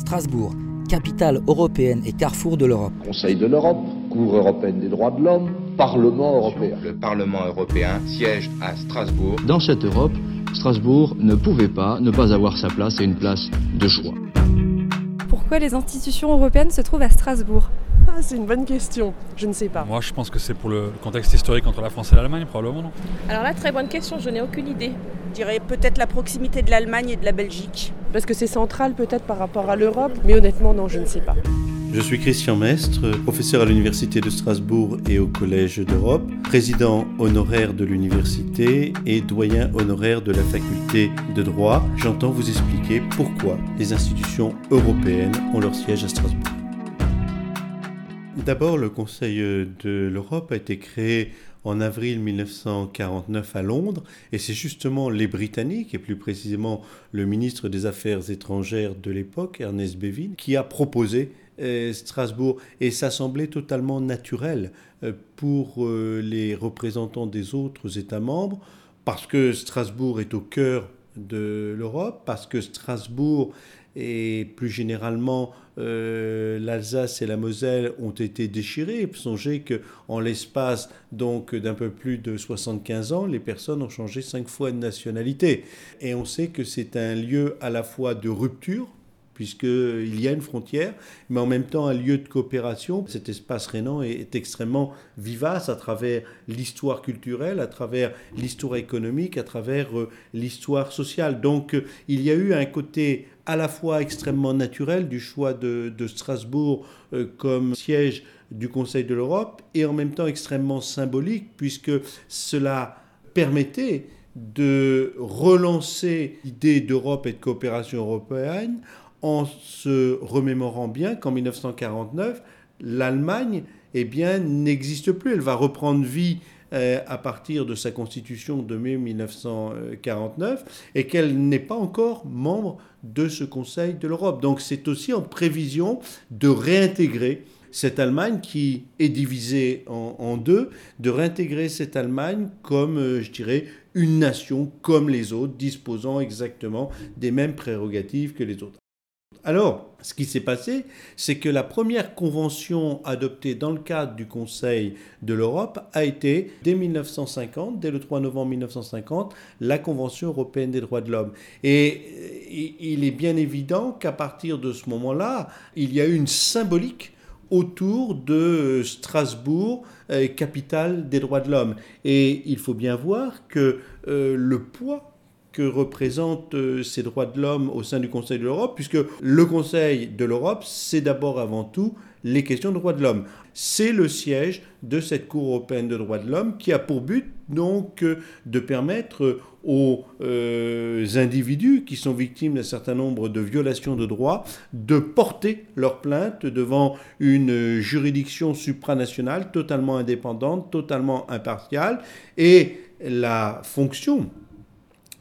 Strasbourg, capitale européenne et carrefour de l'Europe. Conseil de l'Europe, Cour européenne des droits de l'homme, Parlement européen. Le Parlement européen siège à Strasbourg. Dans cette Europe, Strasbourg ne pouvait pas ne pas avoir sa place et une place de choix. Pourquoi les institutions européennes se trouvent à Strasbourg? Ah, C'est une bonne question, je ne sais pas. Moi je pense que c'est pour le contexte historique entre la France et l'Allemagne probablement. Non? Alors là, très bonne question, je n'ai aucune idée. Je dirais peut-être la proximité de l'Allemagne et de la Belgique. Parce que c'est central peut-être par rapport à l'Europe, mais honnêtement non, je ne sais pas. Je suis Christian Mestre, professeur à l'Université de Strasbourg et au Collège d'Europe, président honoraire de l'université et doyen honoraire de la faculté de droit. J'entends vous expliquer pourquoi les institutions européennes ont leur siège à Strasbourg. D'abord, le Conseil de l'Europe a été créé en avril 1949 à Londres, et c'est justement les Britanniques, et plus précisément le ministre des Affaires étrangères de l'époque, Ernest Bevin, qui a proposé euh, Strasbourg, et ça semblait totalement naturel euh, pour euh, les représentants des autres États membres, parce que Strasbourg est au cœur de l'Europe, parce que Strasbourg et plus généralement l'Alsace et la Moselle ont été déchirées. Songez que en l'espace donc d'un peu plus de 75 ans, les personnes ont changé cinq fois de nationalité. Et on sait que c'est un lieu à la fois de rupture puisqu'il y a une frontière, mais en même temps un lieu de coopération. Cet espace rénan est extrêmement vivace à travers l'histoire culturelle, à travers l'histoire économique, à travers euh, l'histoire sociale. Donc euh, il y a eu un côté à la fois extrêmement naturel du choix de, Strasbourg euh, comme siège du Conseil de l'Europe et en même temps extrêmement symbolique puisque cela permettait de relancer l'idée d'Europe et de coopération européenne en se remémorant bien qu'en 1949, l'Allemagne eh bien, n'existe plus. Elle va reprendre vie euh, à partir de sa constitution de mai 1949 et qu'elle n'est pas encore membre de ce Conseil de l'Europe. Donc c'est aussi en prévision de réintégrer cette Allemagne qui est divisée en, deux, de réintégrer cette Allemagne comme, euh, je dirais, une nation comme les autres, disposant exactement des mêmes prérogatives que les autres. Alors, ce qui s'est passé, c'est que la première convention adoptée dans le cadre du Conseil de l'Europe a été, dès 1950, dès le 3 novembre 1950, la Convention européenne des droits de l'homme. Et il est bien évident qu'à partir de ce moment-là, il y a eu une symbolique autour de Strasbourg, euh, capitale des droits de l'homme. Et il faut bien voir que euh, le poids que représentent euh, ces droits de l'homme au sein du Conseil de l'Europe, puisque le Conseil de l'Europe, c'est d'abord avant tout les questions de droits de l'homme. C'est le siège de cette Cour européenne de droits de l'homme qui a pour but donc euh, de permettre aux euh, individus qui sont victimes d'un certain nombre de violations de droits de porter leur plainte devant une juridiction supranationale totalement indépendante, totalement impartiale. Et la fonction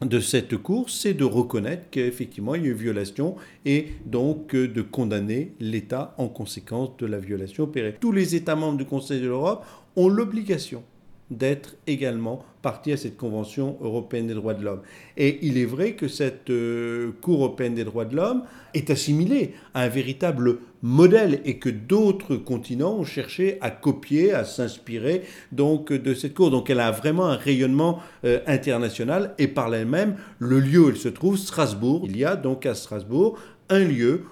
de cette cour, c'est de reconnaître qu'effectivement il y a eu violation et donc euh, de condamner l'État en conséquence de la violation opérée. Tous les États membres du Conseil de l'Europe ont l'obligation d'être également partie à cette Convention européenne des droits de l'homme. Et il est vrai que cette euh, Cour européenne des droits de l'homme est assimilée à un véritable modèle et que d'autres continents ont cherché à copier, à s'inspirer donc de cette Cour. Donc elle a vraiment un rayonnement euh, international et par là même, le lieu où elle se trouve, Strasbourg, il y a donc à Strasbourg un lieu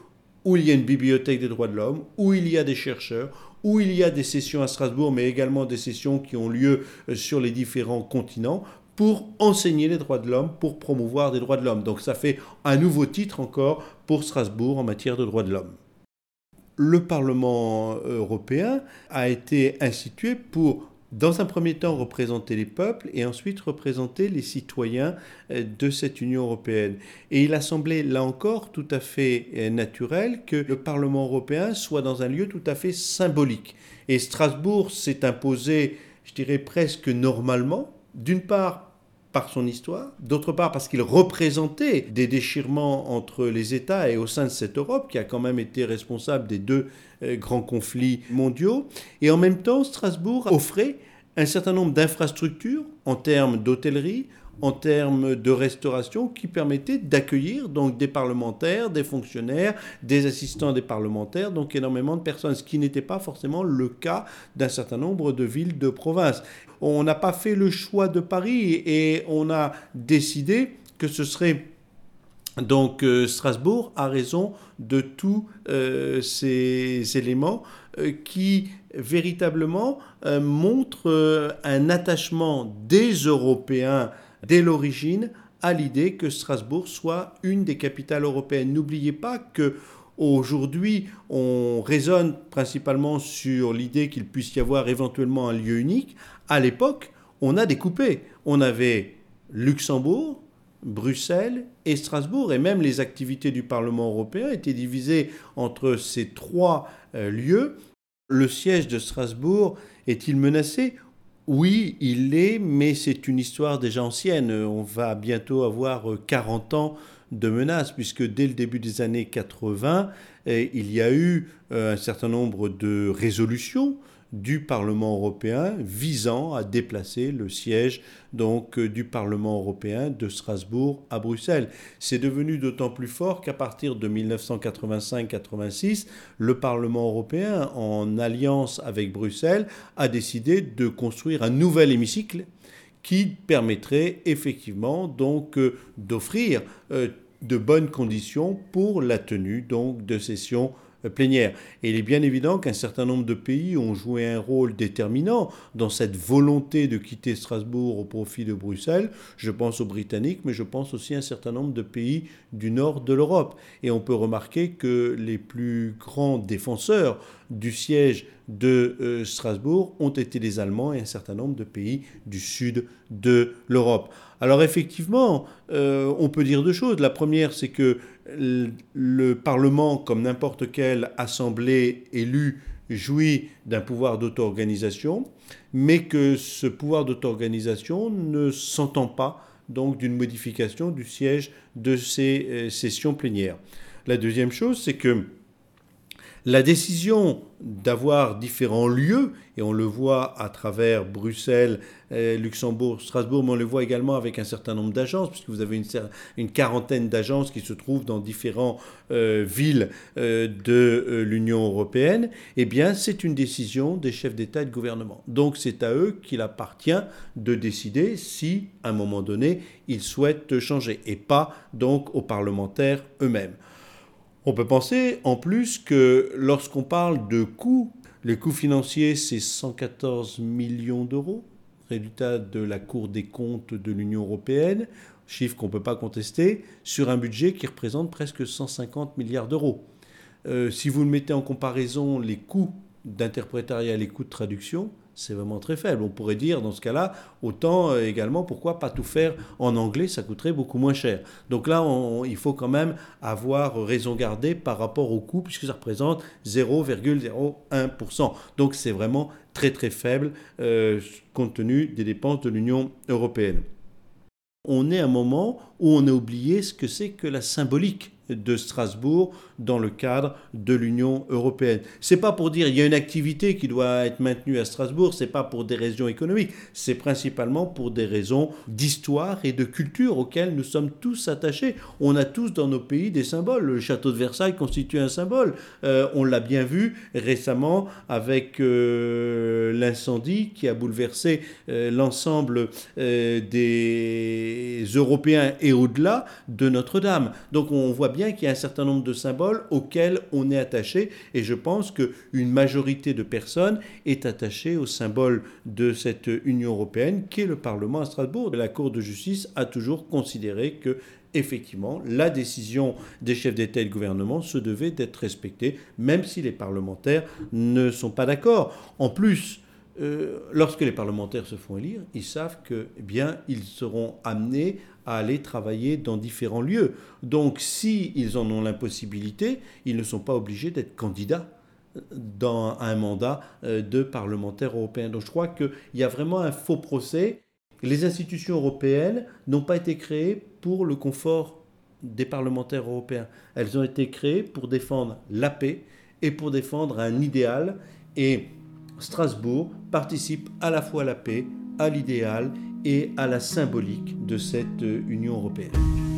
où il y a une bibliothèque des droits de l'homme, où il y a des chercheurs, où il y a des sessions à Strasbourg, mais également des sessions qui ont lieu euh, sur les différents continents pour enseigner les droits de l'homme, pour promouvoir des droits de l'homme. Donc ça fait un nouveau titre encore pour Strasbourg en matière de droits de l'homme. Le Parlement européen a été institué pour dans un premier temps représenter les peuples et ensuite représenter les citoyens euh, de cette Union européenne. Et il a semblé, là encore, tout à fait euh, naturel que le Parlement européen soit dans un lieu tout à fait symbolique. Et Strasbourg s'est imposé, je dirais presque normalement, d'une part son histoire, d'autre part parce qu'il représentait des déchirements entre les États et au sein de cette Europe qui a quand même été responsable des deux euh, grands conflits mondiaux, et en même temps Strasbourg offrait un certain nombre d'infrastructures en termes d'hôtellerie, en termes de restauration qui permettait d'accueillir donc des parlementaires, des fonctionnaires, des assistants des parlementaires, donc énormément de personnes, ce qui n'était pas forcément le cas d'un certain nombre de villes de province. On n'a pas fait le choix de Paris et on a décidé que ce serait donc euh, Strasbourg a raison de tous euh, ces éléments euh, qui véritablement montrent un attachement des Européens dès l'origine à l'idée que Strasbourg soit une des capitales européennes. N'oubliez pas que Aujourd'hui, on raisonne principalement sur l'idée qu'il puisse y avoir éventuellement un lieu unique. À l'époque, on a découpé. On avait Luxembourg, Bruxelles et Strasbourg. Et même les activités du Parlement européen étaient divisées entre ces trois euh, lieux. Le siège de Strasbourg est-il menacé? Oui, il l'est, mais c'est une histoire déjà ancienne. On va bientôt avoir 40 euh, ans de menaces, puisque dès le début des années 80, eh, il y a eu euh, un certain nombre de résolutions du Parlement européen visant à déplacer le siège donc euh, du Parlement européen de Strasbourg à Bruxelles. C'est devenu d'autant plus fort qu'à partir de 1985-86, le Parlement européen, en alliance avec Bruxelles, a décidé de construire un nouvel hémicycle qui permettrait effectivement donc euh, d'offrir euh, de bonnes conditions pour la tenue donc de sessions plénière. Et il est bien évident qu'un certain nombre de pays ont joué un rôle déterminant dans cette volonté de quitter Strasbourg au profit de Bruxelles. Je pense aux Britanniques, mais je pense aussi à un certain nombre de pays du nord de l'Europe. Et on peut remarquer que les plus grands défenseurs du siège de euh, Strasbourg ont été les Allemands et un certain nombre de pays du sud de l'Europe. Alors effectivement, euh, on peut dire deux choses. La première, c'est que le Parlement, comme n'importe quelle assemblée élue, jouit d'un pouvoir d'auto-organisation, mais que ce pouvoir d'auto-organisation ne s'entend pas donc d'une modification du siège de ces euh, sessions plénières. La deuxième chose, c'est que la décision d'avoir différents lieux, et on le voit à travers Bruxelles, euh, Luxembourg, Strasbourg, mais on le voit également avec un certain nombre d'agences, puisque vous avez une, quarantaine d'agences qui se trouvent dans différentes euh, villes euh, de l'Union européenne, eh c'est une décision des chefs d'État et de gouvernement. Donc c'est à eux qu'il appartient de décider si, à un moment donné, ils souhaitent changer, et pas donc aux parlementaires eux-mêmes. On peut penser en plus que lorsqu'on parle de coûts, les coûts financiers, c'est 114 millions d'euros, résultat de la Cour des comptes de l'Union européenne, chiffre qu'on ne peut pas contester, sur un budget qui représente presque 150 milliards d'euros. Euh, si vous mettez en comparaison les coûts d'interprétariat et les coûts de traduction, c'est vraiment très faible. On pourrait dire dans ce cas-là, autant euh, également, pourquoi pas tout faire en anglais, ça coûterait beaucoup moins cher. Donc là, il faut quand même avoir raison gardée par rapport au coût, puisque ça représente 0,01%. Donc c'est vraiment très très faible euh, compte tenu des dépenses de l'Union européenne. On est à un moment où on a oublié ce que c'est que la symbolique de Strasbourg dans le cadre de l'Union européenne. C'est pas pour dire il y a une activité qui doit être maintenue à Strasbourg, c'est pas pour des raisons économiques, c'est principalement pour des raisons d'histoire et de culture auxquelles nous sommes tous attachés. On a tous dans nos pays des symboles. Le château de Versailles constitue un symbole. Euh, on l'a bien vu récemment avec euh, l'incendie qui a bouleversé euh, l'ensemble des Européens et au-delà de Notre-Dame. Donc on voit bien qu'il y a un certain nombre de symboles auxquels on est attaché et je pense qu'une majorité de personnes est attachée au symbole de cette Union européenne qui est le Parlement à Strasbourg. La Cour de justice a toujours considéré que effectivement, la décision des chefs d'État et de gouvernement se devait d'être respectée, même si les parlementaires ne sont pas d'accord. En plus, euh, lorsque les parlementaires se font élire, ils savent que, eh bien, ils seront amenés à aller travailler dans différents lieux. Donc, s'ils ils en ont l'impossibilité, ils ne sont pas obligés d'être candidats dans un mandat euh, de parlementaire européen. Donc, je crois qu'il y a vraiment un faux procès. Les institutions européennes n'ont pas été créées pour le confort des parlementaires européens. Elles ont été créées pour défendre la paix et pour défendre un idéal. Et Strasbourg participe à la fois à la paix, à l'idéal et à la symbolique de cette Union européenne.